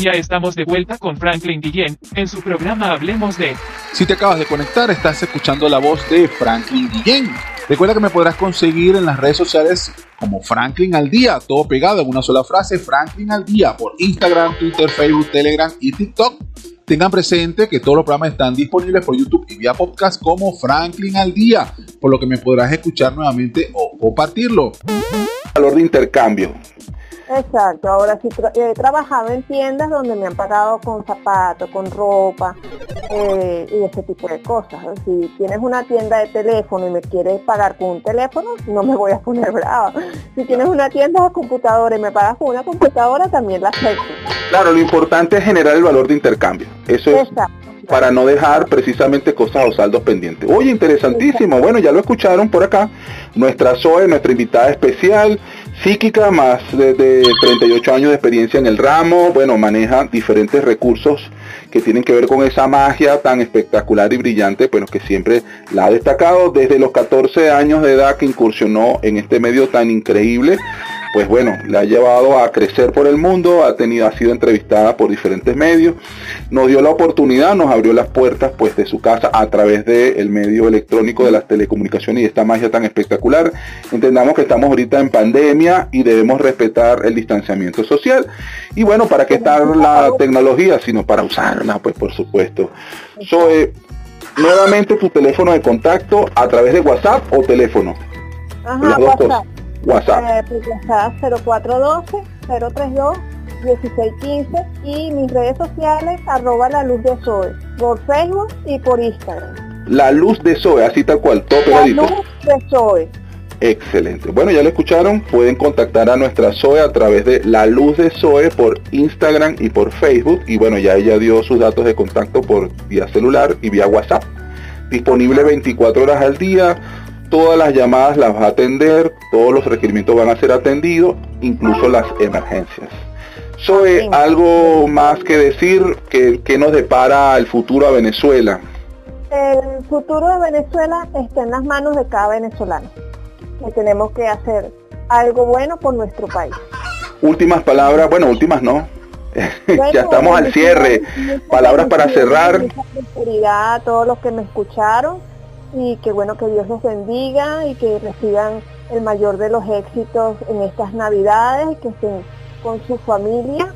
Ya estamos de vuelta con Franklin Guillén en su programa Hablemos de. Si te acabas de conectar, estás escuchando la voz de Franklin Guillén. Recuerda que me podrás conseguir en las redes sociales como Franklin al día, todo pegado en una sola frase, Franklin al día, por Instagram, Twitter, Facebook, Telegram y TikTok. Tengan presente que todos los programas están disponibles por YouTube y vía podcast como Franklin al día, por lo que me podrás escuchar nuevamente o compartirlo. Valor de intercambio. Exacto, ahora sí he trabajado en tiendas donde me han pagado con zapatos, con ropa eh, y ese tipo de cosas. Si tienes una tienda de teléfono y me quieres pagar con un teléfono, no me voy a poner brava. Si tienes una tienda de computadora y me pagas con una computadora, también la acepto. Claro, lo importante es generar el valor de intercambio. Eso es para no dejar precisamente cosas o saldos pendientes. Oye, interesantísimo. Bueno, ya lo escucharon por acá. Nuestra Zoe, nuestra invitada especial, psíquica, más de, 38 años de experiencia en el ramo, bueno, maneja diferentes recursos que tienen que ver con esa magia tan espectacular y brillante, bueno, que siempre la ha destacado. Desde los 14 años de edad que incursionó en este medio tan increíble pues bueno, le ha llevado a crecer por el mundo, ha tenido, ha sido entrevistada por diferentes medios, nos dio la oportunidad, nos abrió las puertas pues de su casa a través del medio electrónico de las telecomunicaciones y esta magia tan espectacular. Entendamos que estamos ahorita en pandemia y debemos respetar el distanciamiento social. Y bueno, ¿para qué está la tecnología? Sino para usarla, pues por supuesto. Soy nuevamente tu teléfono de contacto a través de WhatsApp o teléfono. Ajá, WhatsApp. WhatsApp. 0412-032. 1615 y mis redes sociales arroba la luz de Zoe por Facebook y por Instagram. La luz de Zoe, así tal cual, todo La luz de Zoe. Excelente. Bueno, ya lo escucharon. Pueden contactar a nuestra Zoe a través de La Luz de Zoe por Instagram y por Facebook. Y bueno, ya ella dio sus datos de contacto por vía celular y vía WhatsApp. Disponible 24 horas al día todas las llamadas las va a atender, todos los requerimientos van a ser atendidos, incluso las emergencias. Soy algo más que decir que, que nos depara el futuro a Venezuela. El futuro de Venezuela está en las manos de cada venezolano. Que tenemos que hacer algo bueno por nuestro país. Últimas palabras, bueno, últimas no. ya estamos al cierre. Palabras para cerrar. A todos los que me escucharon y que bueno que Dios los bendiga y que reciban el mayor de los éxitos en estas navidades, que estén con su familia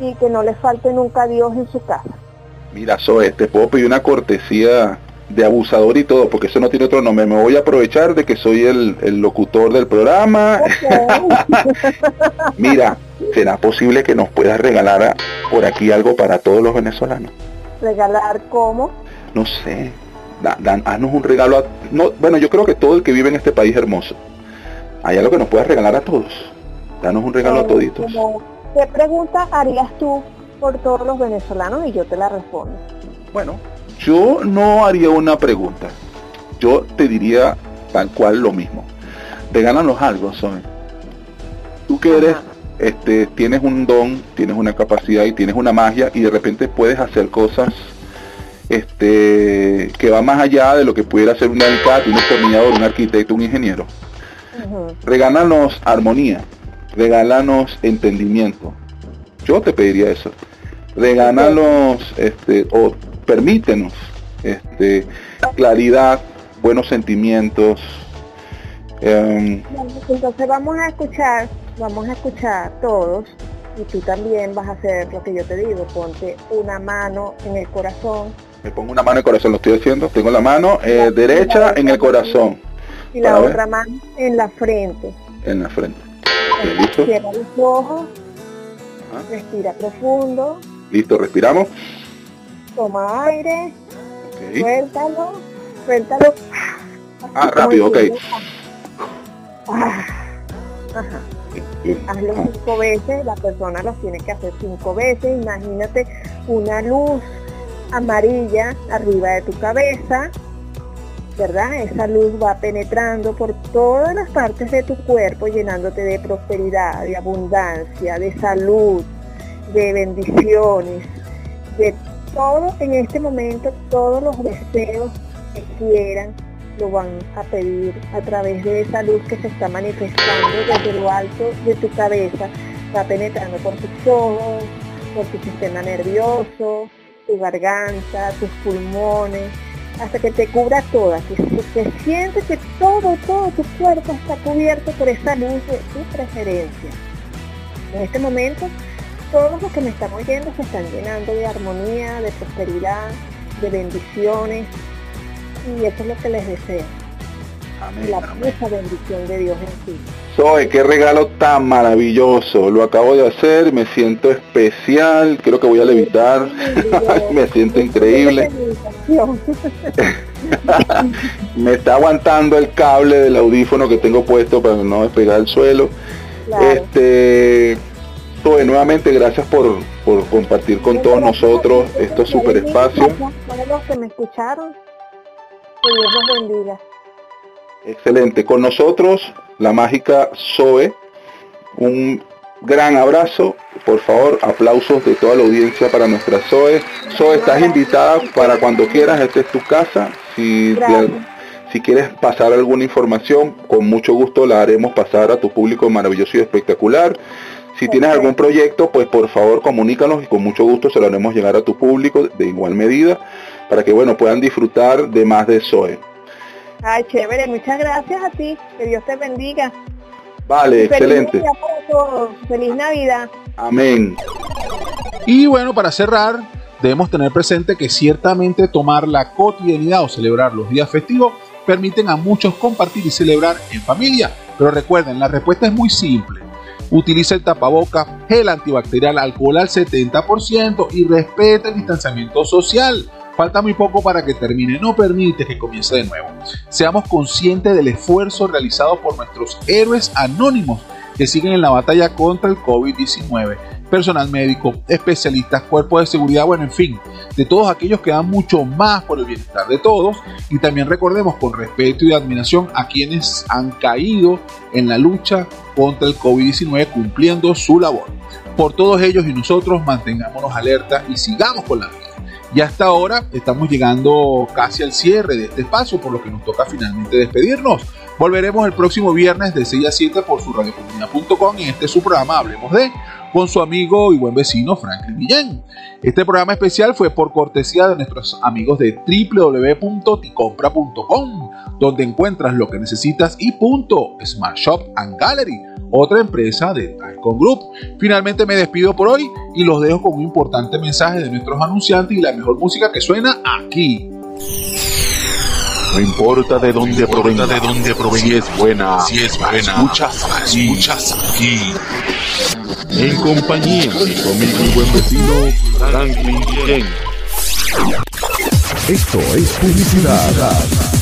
y que no les falte nunca Dios en su casa. Mira, Zoe, te puedo pedir una cortesía de abusador y todo, porque eso no tiene otro nombre. Me voy a aprovechar de que soy el, locutor del programa. Mira, ¿será posible que nos puedas regalar por aquí algo para todos los venezolanos? ¿Regalar cómo? No sé, dan, haznos un regalo a, no, bueno, yo creo que todo el que vive en este país hermoso. Hay algo que nos puedas regalar a todos. Danos un regalo a toditos. ¿Qué pregunta harías tú por todos los venezolanos? Y yo te la respondo. Bueno, yo no haría una pregunta. Yo te diría tal cual lo mismo. Regálanos algo, son. Tú que eres, este, tienes un don, tienes una capacidad y tienes una magia y de repente puedes hacer cosas este, que va más allá de lo que pudiera ser un alcalde, un destornillador, un arquitecto, un ingeniero. Regálanos armonía, regálanos entendimiento. Yo te pediría eso. Regálanos, este, o permítenos, este, claridad, buenos sentimientos. Em, entonces vamos a escuchar, vamos a escuchar todos y tú también vas a hacer lo que yo te digo, ponte una mano en el corazón me pongo una mano en el corazón, lo estoy haciendo. Tengo la mano eh, derecha en el corazón. Y la otra mano en la frente. En la frente. ¿Listo? Cierra los ojos. Ah. Respira profundo. Listo, respiramos. Toma aire. Suéltalo. Suéltalo. Ah, rápido, ok. Ah. Ajá. Hazlo cinco veces, la persona lo tiene que hacer cinco veces. Imagínate una luz amarilla arriba de tu cabeza, ¿verdad? Esa luz va penetrando por todas las partes de tu cuerpo, llenándote de prosperidad, de abundancia, de salud, de bendiciones, de todo en este momento, todos los deseos que quieran lo van a pedir a través de esa luz que se está manifestando desde lo alto de tu cabeza, va penetrando por tus ojos, por tu sistema nervioso, tu garganta, tus pulmones, hasta que te cubra toda, que se siente que todo, todo tu cuerpo está cubierto por esa luz de tu preferencia. En este momento, todos los que me están oyendo se están llenando de armonía, de prosperidad, de bendiciones, y eso es lo que les deseo. La mucha bendición de Dios en ti. Zoe, qué regalo tan maravilloso. Lo acabo de hacer, me siento especial, creo que voy a levitar. me siento increíble. me está aguantando el cable del audífono que tengo puesto para no despegar el suelo. Este Zoe, nuevamente gracias por, por compartir con todos nosotros estos super espacios. los que me escucharon, que Dios los bendiga. Excelente. Con nosotros, la mágica Zoe. Un gran abrazo. Por favor, aplausos de toda la audiencia para nuestra Zoe. Zoe, estás invitada para cuando quieras. Esta es tu casa. Si, si quieres pasar alguna información, con mucho gusto la haremos pasar a tu público maravilloso y espectacular. Si tienes algún proyecto, pues por favor comunícanos y con mucho gusto se lo haremos llegar a tu público de igual medida para que bueno puedan disfrutar de más de Zoe. Ay, chévere, muchas gracias a ti, que Dios te bendiga. Vale, excelente. Feliz Navidad. Amén. Y bueno, para cerrar, debemos tener presente que ciertamente tomar la cotidianidad o celebrar los días festivos permiten a muchos compartir y celebrar en familia. Pero recuerden, la respuesta es muy simple. Utiliza el tapaboca, gel antibacterial, alcohol al 70% y respeta el distanciamiento social. Falta muy poco para que termine, no permite que comience de nuevo. Seamos conscientes del esfuerzo realizado por nuestros héroes anónimos que siguen en la batalla contra el COVID-19. Personal médico, especialistas, cuerpos de seguridad, bueno, en fin, de todos aquellos que dan mucho más por el bienestar de todos. Y también recordemos con respeto y admiración a quienes han caído en la lucha contra el COVID-19 cumpliendo su labor. Por todos ellos y nosotros mantengámonos alerta y sigamos con la. Y hasta ahora estamos llegando casi al cierre de este espacio, por lo que nos toca finalmente despedirnos. Volveremos el próximo viernes de 6 a 7 por su radiocomunidad.com y este es su programa Hablemos de con su amigo y buen vecino Franklin Guillén. Este programa especial fue por cortesía de nuestros amigos de www.ticompra.com, donde encuentras lo que necesitas y punto, Smart Shop and Gallery otra empresa de Icon Group. Finalmente me despido por hoy y los dejo con un importante mensaje de nuestros anunciantes y la mejor música que suena aquí. No importa de dónde provenga, de dónde provenga, si es buena, si es buena, escuchas aquí, escuchas aquí. En compañía de conmigo y buen vecino Franklin Ken. Esto es publicidad